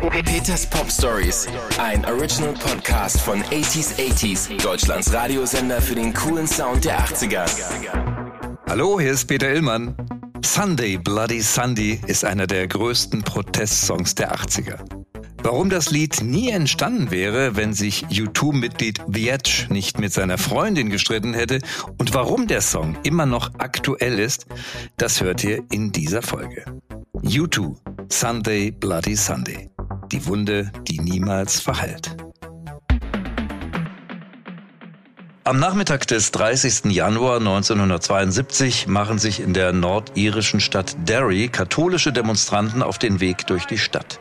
Peters Pop Stories, ein Original Podcast von 80s 80s, Deutschlands Radiosender für den coolen Sound der 80er. Hallo, hier ist Peter Illmann. Sunday Bloody Sunday ist einer der größten Protestsongs der 80er. Warum das Lied nie entstanden wäre, wenn sich U2-Mitglied The Edge nicht mit seiner Freundin gestritten hätte und warum der Song immer noch aktuell ist, das hört ihr in dieser Folge. U2, Sunday Bloody Sunday. Die Wunde, die niemals verheilt. Am Nachmittag des 30. Januar 1972 machen sich in der nordirischen Stadt Derry katholische Demonstranten auf den Weg durch die Stadt.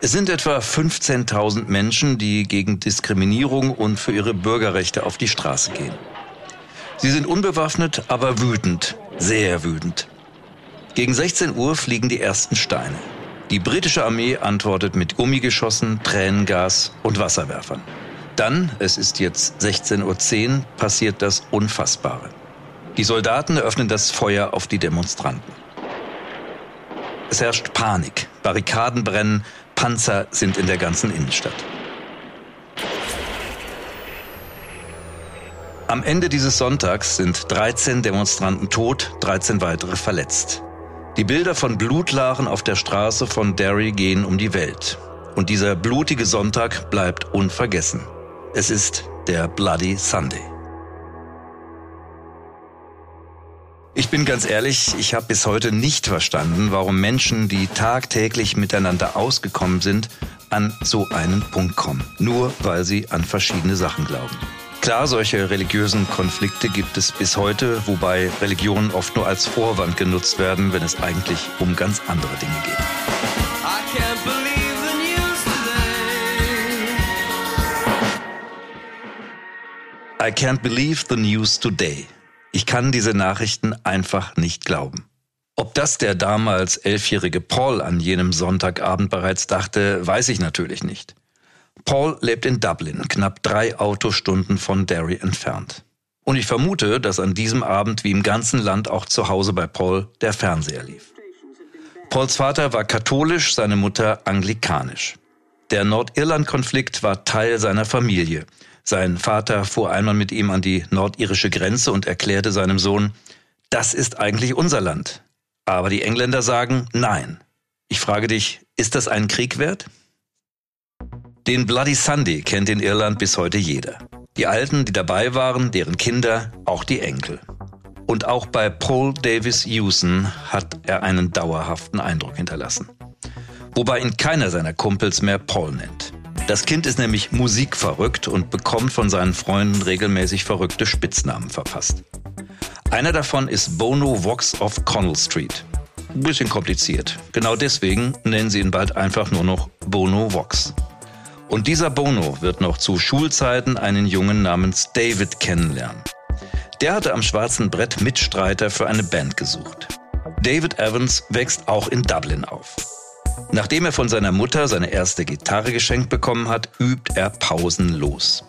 Es sind etwa 15.000 Menschen, die gegen Diskriminierung und für ihre Bürgerrechte auf die Straße gehen. Sie sind unbewaffnet, aber wütend, sehr wütend. Gegen 16 Uhr fliegen die ersten Steine. Die britische Armee antwortet mit Gummigeschossen, Tränengas und Wasserwerfern. Dann, es ist jetzt 16.10 Uhr, passiert das Unfassbare. Die Soldaten eröffnen das Feuer auf die Demonstranten. Es herrscht Panik, Barrikaden brennen, Panzer sind in der ganzen Innenstadt. Am Ende dieses Sonntags sind 13 Demonstranten tot, 13 weitere verletzt. Die Bilder von Blutlachen auf der Straße von Derry gehen um die Welt. Und dieser blutige Sonntag bleibt unvergessen. Es ist der Bloody Sunday. Ich bin ganz ehrlich, ich habe bis heute nicht verstanden, warum Menschen, die tagtäglich miteinander ausgekommen sind, an so einen Punkt kommen. Nur weil sie an verschiedene Sachen glauben. Klar, solche religiösen Konflikte gibt es bis heute, wobei Religionen oft nur als Vorwand genutzt werden, wenn es eigentlich um ganz andere Dinge geht. I can't believe the news today. Ich kann diese Nachrichten einfach nicht glauben. Ob das der damals elfjährige Paul an jenem Sonntagabend bereits dachte, weiß ich natürlich nicht. Paul lebt in Dublin, knapp drei Autostunden von Derry entfernt. Und ich vermute, dass an diesem Abend wie im ganzen Land auch zu Hause bei Paul der Fernseher lief. Pauls Vater war katholisch, seine Mutter anglikanisch. Der Nordirland-Konflikt war Teil seiner Familie. Sein Vater fuhr einmal mit ihm an die nordirische Grenze und erklärte seinem Sohn, das ist eigentlich unser Land. Aber die Engländer sagen nein. Ich frage dich, ist das einen Krieg wert? Den Bloody Sunday kennt in Irland bis heute jeder. Die Alten, die dabei waren, deren Kinder, auch die Enkel. Und auch bei Paul Davis Hewson hat er einen dauerhaften Eindruck hinterlassen. Wobei ihn keiner seiner Kumpels mehr Paul nennt. Das Kind ist nämlich musikverrückt und bekommt von seinen Freunden regelmäßig verrückte Spitznamen verpasst. Einer davon ist Bono Vox of Connell Street. Ein bisschen kompliziert. Genau deswegen nennen sie ihn bald einfach nur noch Bono Vox. Und dieser Bono wird noch zu Schulzeiten einen Jungen namens David kennenlernen. Der hatte am schwarzen Brett Mitstreiter für eine Band gesucht. David Evans wächst auch in Dublin auf. Nachdem er von seiner Mutter seine erste Gitarre geschenkt bekommen hat, übt er pausenlos.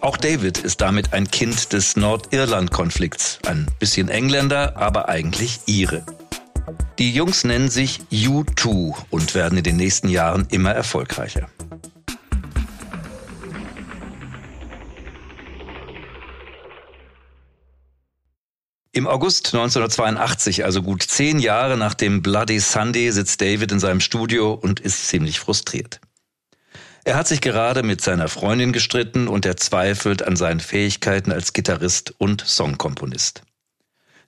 Auch David ist damit ein Kind des Nordirland-Konflikts. Ein bisschen Engländer, aber eigentlich Ire. Die Jungs nennen sich U2 und werden in den nächsten Jahren immer erfolgreicher. Im August 1982, also gut zehn Jahre nach dem Bloody Sunday, sitzt David in seinem Studio und ist ziemlich frustriert. Er hat sich gerade mit seiner Freundin gestritten und er zweifelt an seinen Fähigkeiten als Gitarrist und Songkomponist.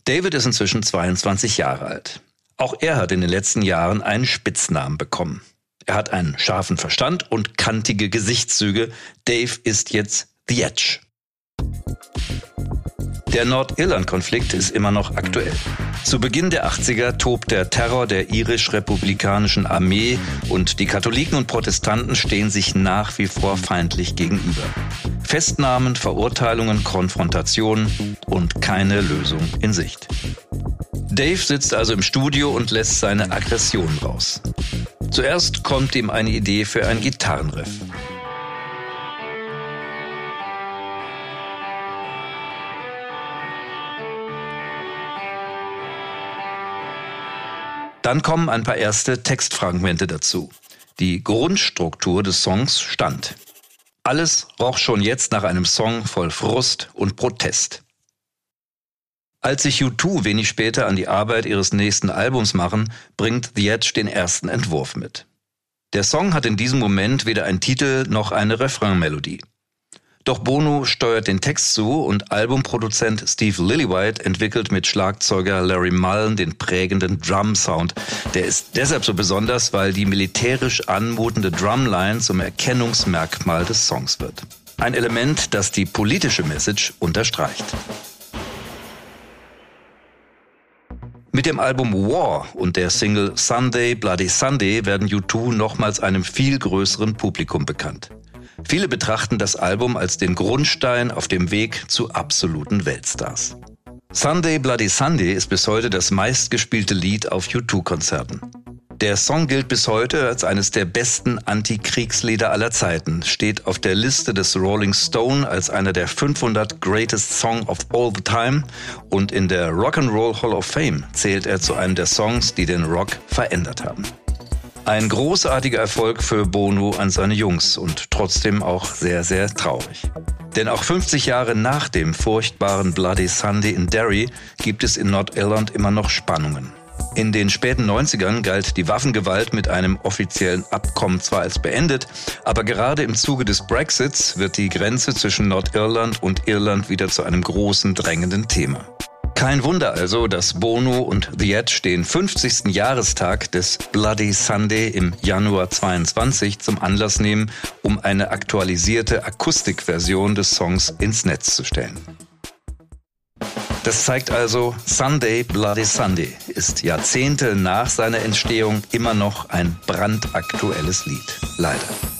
David ist inzwischen 22 Jahre alt. Auch er hat in den letzten Jahren einen Spitznamen bekommen. Er hat einen scharfen Verstand und kantige Gesichtszüge. Dave ist jetzt The Edge. Der Nordirland-Konflikt ist immer noch aktuell. Zu Beginn der 80er tobt der Terror der irisch-republikanischen Armee und die Katholiken und Protestanten stehen sich nach wie vor feindlich gegenüber. Festnahmen, Verurteilungen, Konfrontationen und keine Lösung in Sicht. Dave sitzt also im Studio und lässt seine Aggression raus. Zuerst kommt ihm eine Idee für ein Gitarrenriff. Dann kommen ein paar erste Textfragmente dazu. Die Grundstruktur des Songs stand. Alles roch schon jetzt nach einem Song voll Frust und Protest. Als sich U2 wenig später an die Arbeit ihres nächsten Albums machen, bringt The Edge den ersten Entwurf mit. Der Song hat in diesem Moment weder einen Titel noch eine Refrainmelodie. Doch Bono steuert den Text zu und Albumproduzent Steve Lillywhite entwickelt mit Schlagzeuger Larry Mullen den prägenden Drum-Sound. Der ist deshalb so besonders, weil die militärisch anmutende Drumline zum Erkennungsmerkmal des Songs wird. Ein Element, das die politische Message unterstreicht. Mit dem Album War und der Single Sunday Bloody Sunday werden U2 nochmals einem viel größeren Publikum bekannt. Viele betrachten das Album als den Grundstein auf dem Weg zu absoluten Weltstars. Sunday Bloody Sunday ist bis heute das meistgespielte Lied auf U2-Konzerten. Der Song gilt bis heute als eines der besten Antikriegslieder aller Zeiten, steht auf der Liste des Rolling Stone als einer der 500 Greatest Song of All the Time und in der Rock'n'Roll Hall of Fame zählt er zu einem der Songs, die den Rock verändert haben. Ein großartiger Erfolg für Bono an seine Jungs und trotzdem auch sehr, sehr traurig. Denn auch 50 Jahre nach dem furchtbaren Bloody Sunday in Derry gibt es in Nordirland immer noch Spannungen. In den späten 90ern galt die Waffengewalt mit einem offiziellen Abkommen zwar als beendet, aber gerade im Zuge des Brexits wird die Grenze zwischen Nordirland und Irland wieder zu einem großen drängenden Thema. Kein Wunder also, dass Bono und The Edge den 50. Jahrestag des Bloody Sunday im Januar 22 zum Anlass nehmen, um eine aktualisierte Akustikversion des Songs ins Netz zu stellen. Das zeigt also, Sunday Bloody Sunday ist Jahrzehnte nach seiner Entstehung immer noch ein brandaktuelles Lied. Leider.